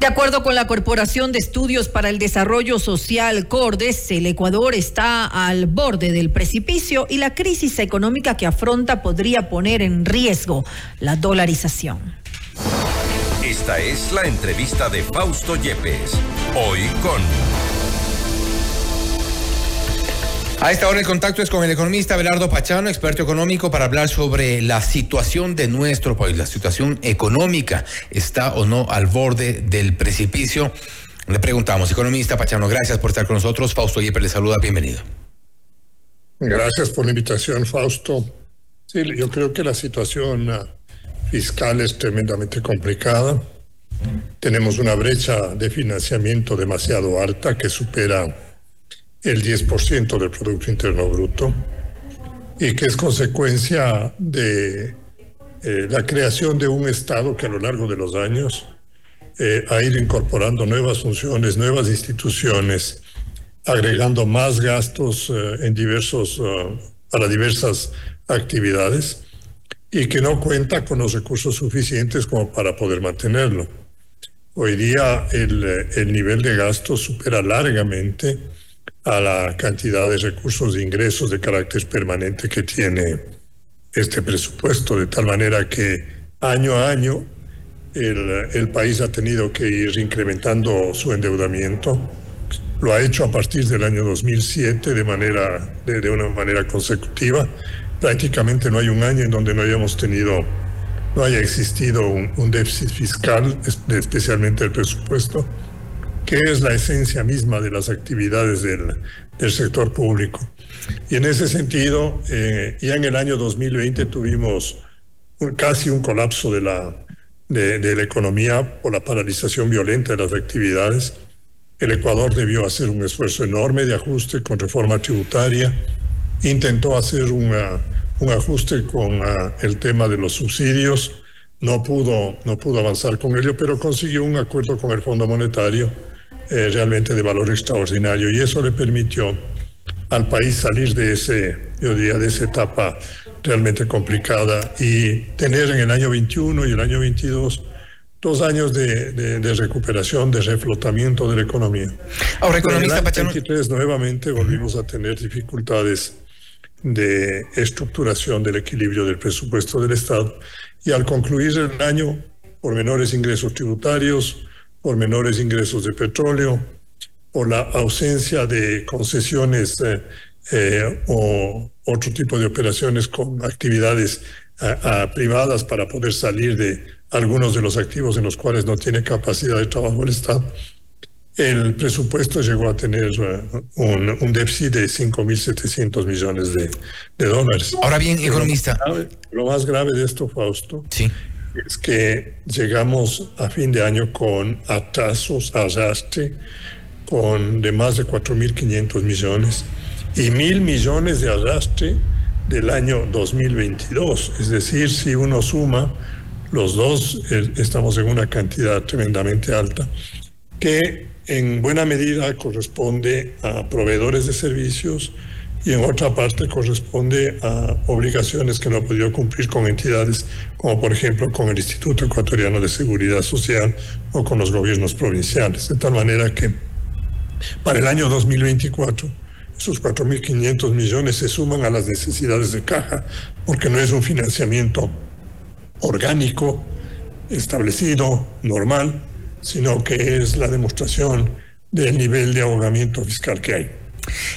De acuerdo con la Corporación de Estudios para el Desarrollo Social, CORDES, el Ecuador está al borde del precipicio y la crisis económica que afronta podría poner en riesgo la dolarización. Esta es la entrevista de Fausto Yepes, hoy con... A esta hora el contacto es con el economista Belardo Pachano, experto económico, para hablar sobre la situación de nuestro país, la situación económica. ¿Está o no al borde del precipicio? Le preguntamos, economista Pachano, gracias por estar con nosotros. Fausto Yepes le saluda, bienvenido. Gracias por la invitación, Fausto. Sí, yo creo que la situación ah, fiscal es tremendamente complicada. Tenemos una brecha de financiamiento demasiado alta que supera el 10% del Producto Interno Bruto y que es consecuencia de eh, la creación de un Estado que a lo largo de los años eh, ha ido incorporando nuevas funciones, nuevas instituciones, agregando más gastos eh, en diversos, para diversas actividades y que no cuenta con los recursos suficientes como para poder mantenerlo. Hoy día el, el nivel de gasto supera largamente a la cantidad de recursos de ingresos de carácter permanente que tiene este presupuesto, de tal manera que año a año el, el país ha tenido que ir incrementando su endeudamiento. Lo ha hecho a partir del año 2007 de, manera, de, de una manera consecutiva. Prácticamente no hay un año en donde no hayamos tenido, no haya existido un, déficit fiscal, especialmente el presupuesto que es la esencia misma de las actividades del, del sector público. Y en ese sentido, eh, ya en el año 2020 tuvimos casi un colapso de la, de, de la economía por la paralización violenta de las actividades. El Ecuador debió hacer un esfuerzo enorme de ajuste con reforma tributaria, intentó hacer una, un ajuste con uh, el tema de los subsidios, no pudo, no pudo avanzar con ello, pero consiguió un acuerdo con el Fondo Monetario eh, realmente de valor extraordinario. Y eso le permitió al país salir de ese, yo diría, de esa etapa realmente complicada y tener en el año 21 y el año 22 dos años de, de, de recuperación, de reflotamiento de la economía. Ahora, economista en el año 23 nuevamente volvimos a tener dificultades de estructuración del equilibrio del presupuesto del Estado y al concluir el año por menores ingresos tributarios, por menores ingresos de petróleo, por la ausencia de concesiones eh, eh, o otro tipo de operaciones con actividades a, a privadas para poder salir de algunos de los activos en los cuales no tiene capacidad de trabajo el Estado. El presupuesto llegó a tener uh, un, un, déficit de 5.700 millones de, de, dólares. Ahora bien, economista. Lo más, grave, lo más grave de esto, Fausto, sí es que llegamos a fin de año con atrasos, arrastre, con de más de 4.500 millones y mil millones de arrastre del año 2022. Es decir, si uno suma los dos, estamos en una cantidad tremendamente alta, que en buena medida corresponde a proveedores de servicios, y en otra parte corresponde a obligaciones que no ha podido cumplir con entidades como por ejemplo con el Instituto Ecuatoriano de Seguridad Social o con los gobiernos provinciales. De tal manera que para el año 2024 esos 4.500 millones se suman a las necesidades de caja porque no es un financiamiento orgánico, establecido, normal, sino que es la demostración del nivel de ahogamiento fiscal que hay.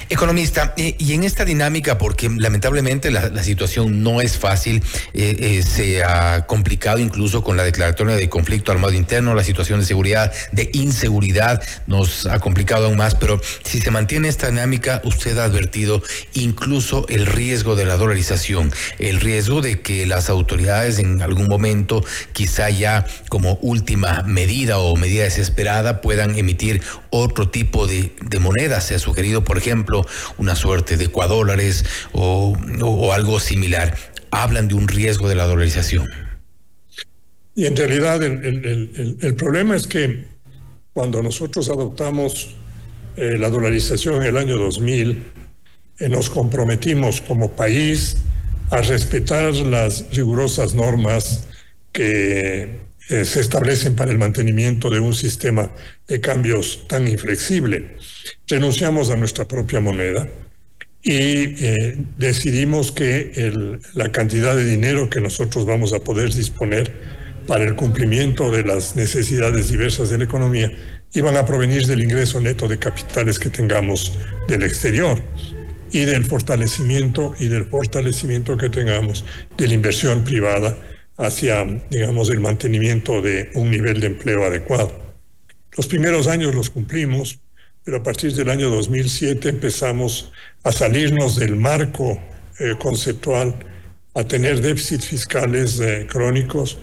Economista, eh, y en esta dinámica, porque lamentablemente la, situación no es fácil, eh, eh, se ha complicado incluso con la declaratoria de conflicto armado interno, la situación de seguridad, de inseguridad, nos ha complicado aún más, pero si se mantiene esta dinámica, usted ha advertido incluso el riesgo de la dolarización, el riesgo de que las autoridades en algún momento, quizá ya como última medida o medida desesperada, puedan emitir otro tipo de, de moneda. Se ha sugerido, por ejemplo, una suerte de ecuadólares o, algo similar. Hablan de un riesgo de la dolarización. Y en realidad el problema es que cuando nosotros adoptamos eh, la dolarización en el año 2000, eh, nos comprometimos como país a respetar las rigurosas normas que eh, se establecen para el mantenimiento de un sistema de cambios tan inflexible. Renunciamos a nuestra propia moneda y eh, decidimos que la cantidad de dinero que nosotros vamos a poder disponer para el cumplimiento de las necesidades diversas de la economía iban a provenir del ingreso neto de capitales que tengamos del exterior y del fortalecimiento y del fortalecimiento que tengamos de la inversión privada hacia, digamos, el mantenimiento de un nivel de empleo adecuado. Los primeros años los cumplimos, pero a partir del año 2007 empezamos a salirnos del marco eh, conceptual, a tener déficits fiscales eh, crónicos,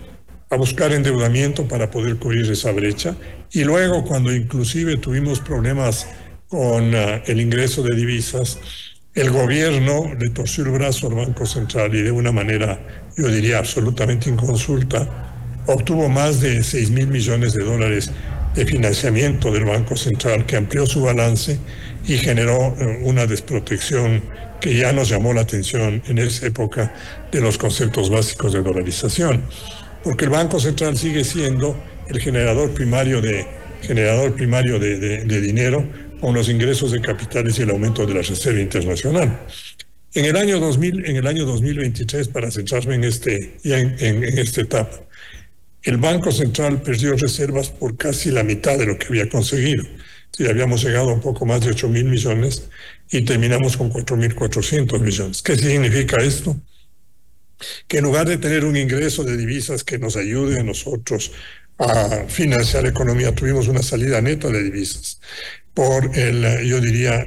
a buscar endeudamiento para poder cubrir esa brecha. Y luego, cuando inclusive tuvimos problemas con uh, el ingreso de divisas, el gobierno le torció el brazo al Banco Central y de una manera, yo diría, absolutamente inconsulta, obtuvo más de 6 mil millones de dólares de financiamiento del Banco Central que amplió su balance y generó uh, una desprotección que ya nos llamó la atención en esa época de los conceptos básicos de dolarización. Porque el Banco Central sigue siendo el generador primario de, generador primario de, dinero con los ingresos de capitales y el aumento de la Reserva Internacional. En el año 2000, en el año 2023, para centrarme en, este, en, en, esta etapa, el Banco Central perdió reservas por casi la mitad de lo que había conseguido. Si habíamos llegado a un poco más de 8 mil millones y terminamos con 4 mil 400 millones. ¿Qué significa esto? que en lugar de tener un ingreso de divisas que nos ayude a nosotros a financiar la economía, tuvimos una salida neta de divisas por el, yo diría,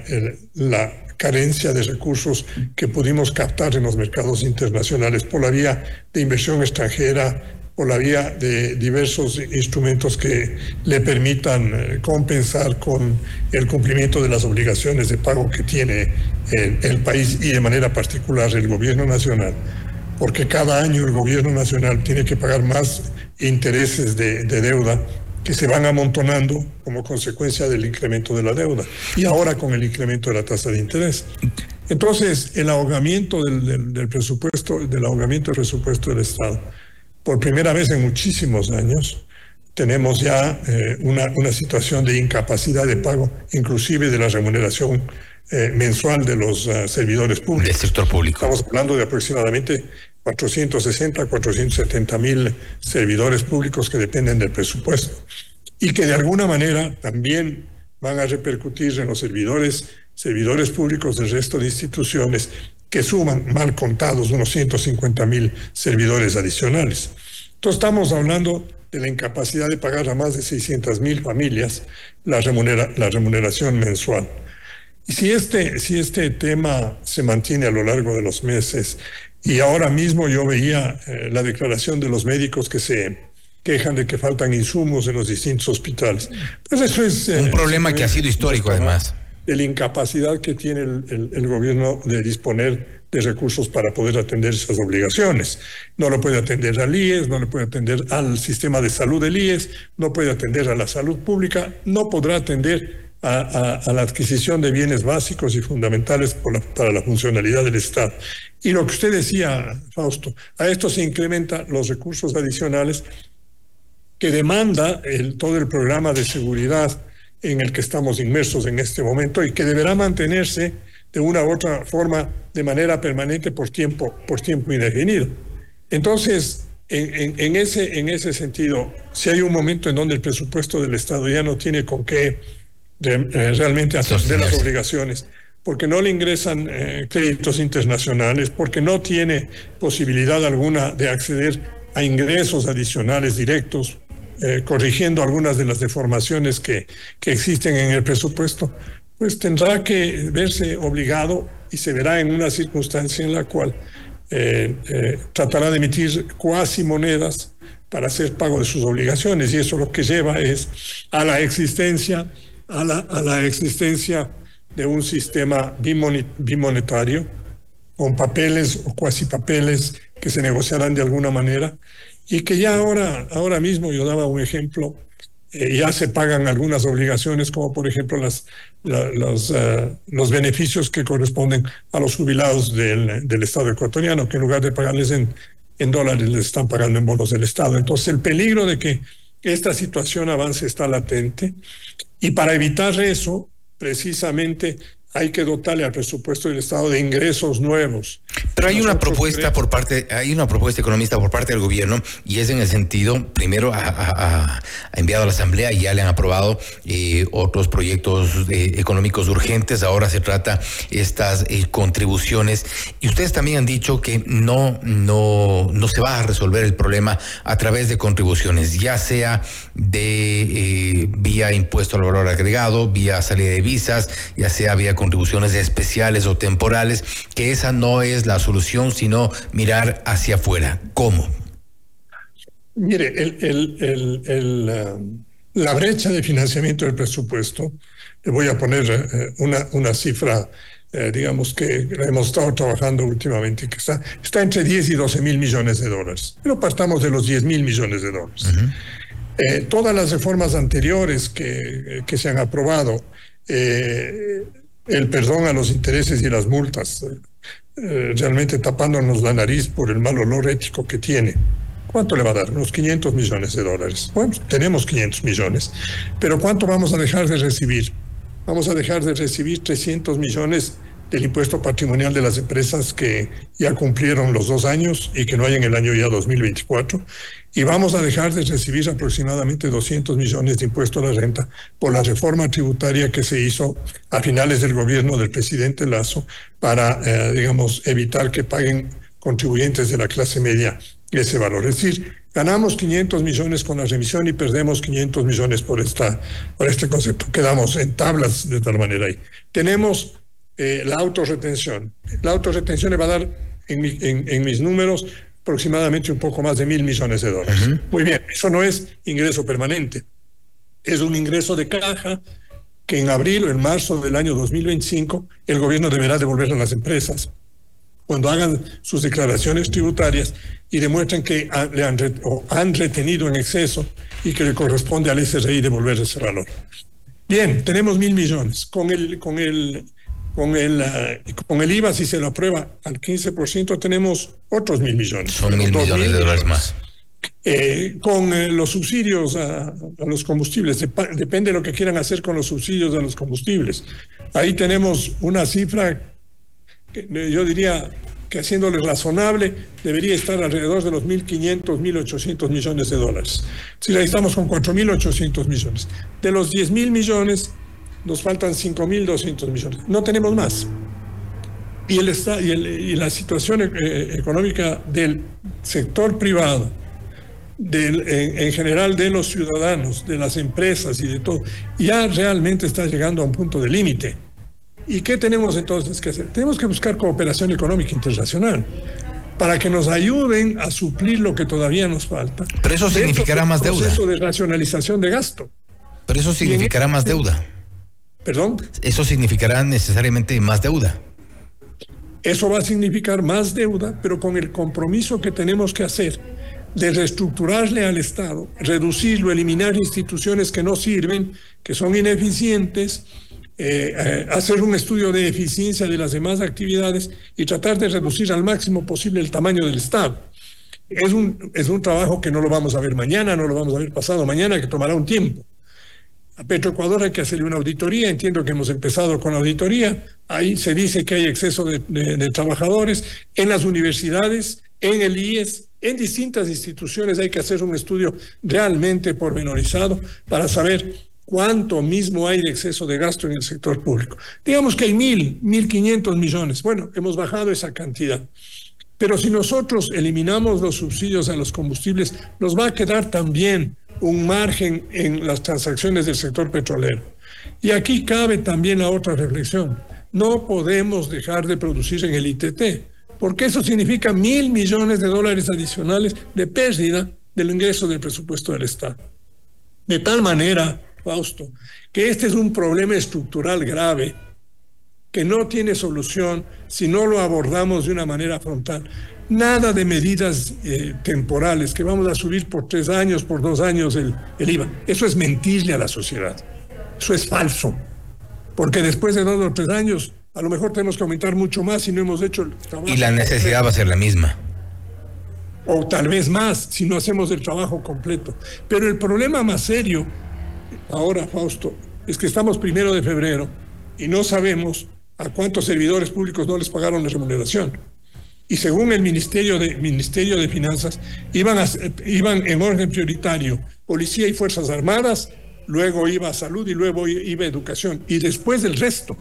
la carencia de recursos que pudimos captar en los mercados internacionales por la vía de inversión extranjera, por la vía de diversos instrumentos que le permitan eh, compensar con el cumplimiento de las obligaciones de pago que tiene el, el país y de manera particular el gobierno nacional. Porque cada año el gobierno nacional tiene que pagar más intereses de, deuda que se van amontonando como consecuencia del incremento de la deuda y ahora con el incremento de la tasa de interés. Entonces, el ahogamiento del, presupuesto, del ahogamiento del presupuesto del Estado, por primera vez en muchísimos años, tenemos ya eh, una, una situación de incapacidad de pago, inclusive de la remuneración eh, mensual de los uh, servidores públicos. Del sector público. Estamos hablando de aproximadamente 460, 470 mil servidores públicos que dependen del presupuesto y que de alguna manera también van a repercutir en los servidores, servidores públicos del resto de instituciones que suman, mal contados, unos 150 mil servidores adicionales. Entonces estamos hablando de la incapacidad de pagar a más de 600 mil familias la, remunera, la remuneración mensual. Y si este, si este tema se mantiene a lo largo de los meses, y ahora mismo yo veía eh, la declaración de los médicos que se quejan de que faltan insumos en los distintos hospitales. Pues eso es... Un eh, problema que ha sido histórico además. De la incapacidad que tiene el, el, gobierno de disponer de recursos para poder atender esas obligaciones. No lo puede atender al IES, no le puede atender al sistema de salud del IES, no puede atender a la salud pública, no podrá atender a, la adquisición de bienes básicos y fundamentales para la funcionalidad del Estado. Y lo que usted decía, Fausto, a esto se incrementan los recursos adicionales que demanda todo el programa de seguridad en el que estamos inmersos en este momento y que deberá mantenerse de una u otra forma de manera permanente por tiempo, por tiempo indefinido. Entonces, en, en, ese, en ese sentido, si hay un momento en donde el presupuesto del Estado ya no tiene con qué eh, realmente atender las obligaciones, porque no le ingresan eh, créditos internacionales, porque no tiene posibilidad alguna de acceder a ingresos adicionales directos, eh, corrigiendo algunas de las deformaciones que, que existen en el presupuesto, pues tendrá que verse obligado y se verá en una circunstancia en la cual tratará de emitir cuasi monedas para hacer pago de sus obligaciones y eso lo que lleva es a la existencia a la, a la existencia de un sistema bimonetario con papeles o cuasi papeles que se negociarán de alguna manera y que ya ahora, ahora mismo, yo daba un ejemplo, eh, ya se pagan algunas obligaciones, como por ejemplo las, los, uh, los beneficios que corresponden a los jubilados del, del Estado ecuatoriano, que en lugar de pagarles en, en dólares les están pagando en bonos del Estado. Entonces el peligro de que esta situación avance está latente y para evitar eso, precisamente hay que dotarle al presupuesto del Estado de ingresos nuevos. Pero hay una propuesta por parte, hay una propuesta economista por parte del gobierno y es en el sentido, primero ha, enviado a la Asamblea y ya le han aprobado eh, otros proyectos eh, económicos urgentes. Ahora se trata estas eh, contribuciones y ustedes también han dicho que no, no, no se va a resolver el problema a través de contribuciones, ya sea de vía impuesto al valor agregado, vía salida de visas, ya sea vía contribuciones especiales o temporales, que esa no es la solución, sino mirar hacia afuera. ¿Cómo? Mire, el, um, la brecha de financiamiento del presupuesto, le voy a poner eh, una, una cifra, eh, digamos que hemos estado trabajando últimamente, que está, está entre 10 y 12 mil millones de dólares, pero partamos de los 10 mil millones de dólares. Eh, todas las reformas anteriores que, que se han aprobado, el perdón a los intereses y las multas, eh, realmente tapándonos la nariz por el mal olor ético que tiene. ¿Cuánto le va a dar? Unos 500 millones de dólares. Bueno, tenemos 500 millones, pero ¿cuánto vamos a dejar de recibir? Vamos a dejar de recibir 300 millones del impuesto patrimonial de las empresas que ya cumplieron los dos años y que no hay en el año ya 2024. Y vamos a dejar de recibir aproximadamente 200 millones de impuesto a la renta por la reforma tributaria que se hizo a finales del gobierno del presidente Lazo para, eh, digamos, evitar que paguen contribuyentes de la clase media ese valor. Es decir, ganamos 500 millones con la remisión y perdemos 500 millones por, esta, por este concepto. Quedamos en tablas de tal manera ahí. Tenemos eh, la autorretención. La autorretención le va a dar en, mis números aproximadamente un poco más de mil millones de dólares. Muy bien, eso no es ingreso permanente, es un ingreso de caja que en abril o en marzo del año 2025 el gobierno deberá devolver a las empresas cuando hagan sus declaraciones tributarias y demuestren que le han, han retenido en exceso y que le corresponde al SRI devolver ese valor. Bien, tenemos mil millones. Con el, con el con el, eh, con el IVA, si se lo aprueba al 15%, tenemos otros mil millones. Son mil millones, de dólares más. Eh, con eh, los subsidios a, los combustibles, depende de lo que quieran hacer con los subsidios a los combustibles. Ahí tenemos una cifra que yo diría que haciéndole razonable debería estar alrededor de los 1.500, 1.800 millones de dólares. Si la estamos con 4.800 millones. De los 10.000 millones, nos faltan 5.200 millones. No tenemos más. Y, el, y, el, y la situación eh, económica del sector privado, del, en, general de los ciudadanos, de las empresas y de todo, ya realmente está llegando a un punto de límite. ¿Y qué tenemos entonces que hacer? Tenemos que buscar cooperación económica internacional para que nos ayuden a suplir lo que todavía nos falta. Pero eso significará más deuda. Proceso de racionalización de gasto. Pero eso significará más deuda. ¿Perdón? Eso significará necesariamente más deuda. Eso va a significar más deuda, pero con el compromiso que tenemos que hacer de reestructurarle al Estado, reducirlo, eliminar instituciones que no sirven, que son ineficientes, eh, eh, hacer un estudio de eficiencia de las demás actividades y tratar de reducir al máximo posible el tamaño del Estado. Es un, es un trabajo que no lo vamos a ver mañana, no lo vamos a ver pasado mañana, que tomará un tiempo. A Petroecuador hay que hacerle una auditoría, entiendo que hemos empezado con la auditoría, ahí se dice que hay exceso de, trabajadores en las universidades, en el IES, en distintas instituciones hay que hacer un estudio realmente pormenorizado para saber cuánto mismo hay de exceso de gasto en el sector público. Digamos que hay mil, mil quinientos millones. Bueno, hemos bajado esa cantidad. Pero si nosotros eliminamos los subsidios a los combustibles, nos va a quedar también un margen en las transacciones del sector petrolero. Y aquí cabe también la otra reflexión. No podemos dejar de producir en el ITT, porque eso significa mil millones de dólares adicionales de pérdida del ingreso del presupuesto del Estado. De tal manera, Fausto, que este es un problema estructural grave que no tiene solución si no lo abordamos de una manera frontal. Nada de medidas eh, temporales, que vamos a subir por tres años, por dos años el, el IVA. Eso es mentirle a la sociedad. Eso es falso. Porque después de dos o tres años, a lo mejor tenemos que aumentar mucho más si no hemos hecho el trabajo. Y la necesidad va a ser la misma. o tal vez más si no hacemos el trabajo completo. Pero el problema más serio, ahora Fausto, es que estamos primero de febrero y no sabemos a cuántos servidores públicos no les pagaron la remuneración. Y según el Ministerio de, Ministerio de Finanzas, iban, iban en orden prioritario Policía y Fuerzas Armadas, luego iba Salud y luego iba Educación. Y después el resto.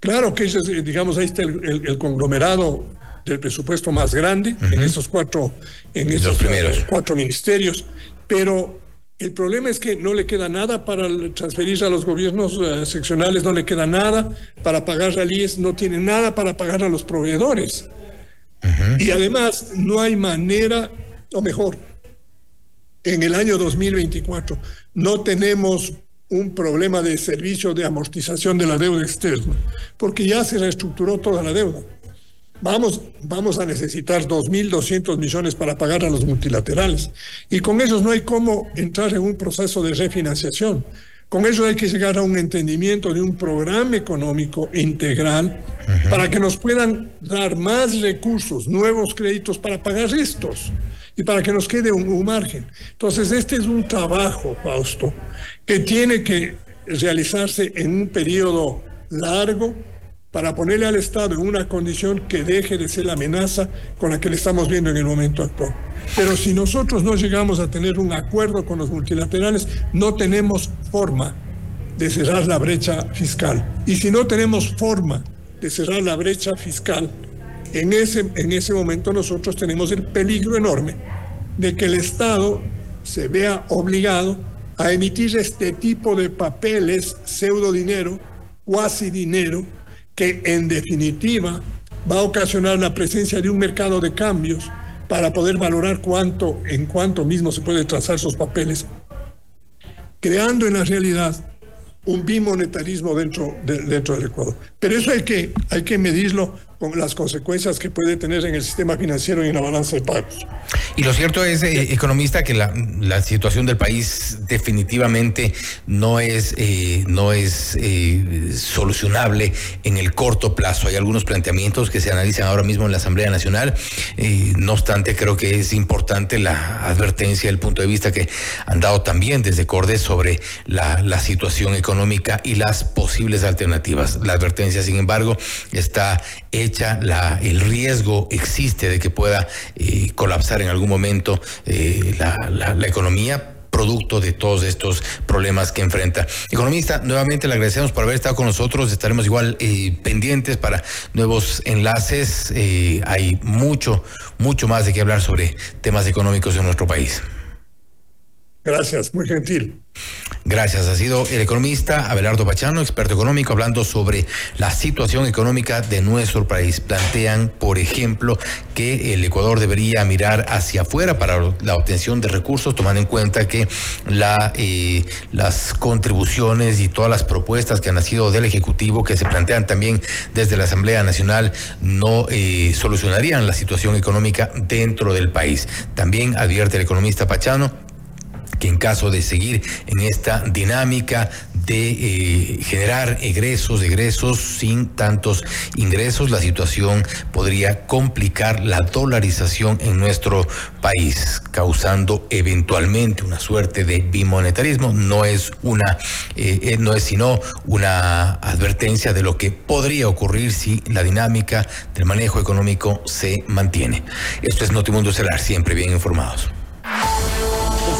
Claro que, digamos, ahí está el, conglomerado del presupuesto más grande en esos cuatro, en esos cuatro ministerios, pero el problema es que no le queda nada para transferir a los gobiernos eh, seccionales, no le queda nada para pagar ralíes, no tiene nada para pagar a los proveedores. Y además no hay manera, o mejor, en el año 2024 no tenemos un problema de servicio de amortización de la deuda externa, porque ya se reestructuró toda la deuda. Vamos, vamos a necesitar 2.200 millones para pagar a los multilaterales. Y con esos no hay cómo entrar en un proceso de refinanciación. Con eso hay que llegar a un entendimiento de un programa económico integral para que nos puedan dar más recursos, nuevos créditos para pagar estos y para que nos quede un, un margen. Entonces, este es un trabajo, Fausto, que tiene que realizarse en un periodo largo, para ponerle al Estado en una condición que deje de ser la amenaza con la que le estamos viendo en el momento actual. Pero si nosotros no llegamos a tener un acuerdo con los multilaterales, no tenemos forma de cerrar la brecha fiscal. Y si no tenemos forma de cerrar la brecha fiscal, en ese, en ese momento nosotros tenemos el peligro enorme de que el Estado se vea obligado a emitir este tipo de papeles, pseudo dinero, cuasi dinero, que en definitiva va a ocasionar la presencia de un mercado de cambios para poder valorar cuánto, en cuánto mismo se puede trazar sus papeles, creando en la realidad un bimonetarismo dentro, dentro del Ecuador. Pero eso que, hay que medirlo con las consecuencias que puede tener en el sistema financiero y en la balanza de pagos. Y lo cierto es, eh, economista, que la, la, situación del país definitivamente no es, eh, no es eh, solucionable en el corto plazo. Hay algunos planteamientos que se analizan ahora mismo en la Asamblea Nacional. no obstante, creo que es importante la advertencia, el punto de vista que han dado también desde Cordes sobre la, la situación económica y las posibles alternativas. La advertencia, sin embargo, está hecha, la, el riesgo existe de que pueda eh, colapsar en algún momento eh, la, economía producto de todos estos problemas que enfrenta. Economista, nuevamente le agradecemos por haber estado con nosotros. Estaremos igual eh, pendientes para nuevos enlaces. hay mucho, mucho más de qué hablar sobre temas económicos en nuestro país. Gracias, muy gentil. Gracias. Ha sido el economista Abelardo Pachano, experto económico, hablando sobre la situación económica de nuestro país. Plantean, por ejemplo, que el Ecuador debería mirar hacia afuera para la obtención de recursos, tomando en cuenta que la, eh, las contribuciones y todas las propuestas que han nacido del Ejecutivo, que se plantean también desde la Asamblea Nacional, no eh, solucionarían la situación económica dentro del país. También advierte el economista Pachano que en caso de seguir en esta dinámica de eh, generar egresos, egresos sin tantos ingresos, la situación podría complicar la dolarización en nuestro país, causando eventualmente una suerte de bimonetarismo. No es una, eh, eh, no es sino una advertencia de lo que podría ocurrir si la dinámica del manejo económico se mantiene. Esto es Notimundo Celar, siempre bien informados.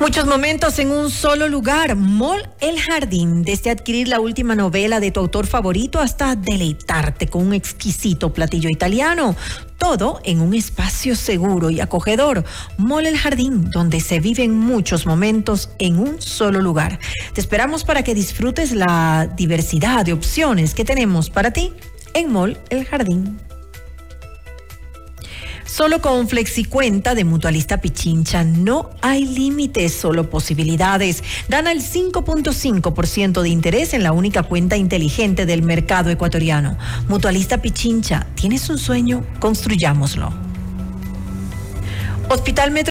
Muchos momentos en un solo lugar. Mall El Jardín. Desde adquirir la última novela de tu autor favorito hasta deleitarte con un exquisito platillo italiano. Todo en un espacio seguro y acogedor. Mall El Jardín, donde se viven muchos momentos en un solo lugar. Te esperamos para que disfrutes la diversidad de opciones que tenemos para ti en Mall El Jardín. Solo con FlexiCuenta de Mutualista Pichincha no hay límites, solo posibilidades. Gana el 5.5% de interés en la única cuenta inteligente del mercado ecuatoriano. Mutualista Pichincha, ¿tienes un sueño? Construyámoslo. Hospital Metro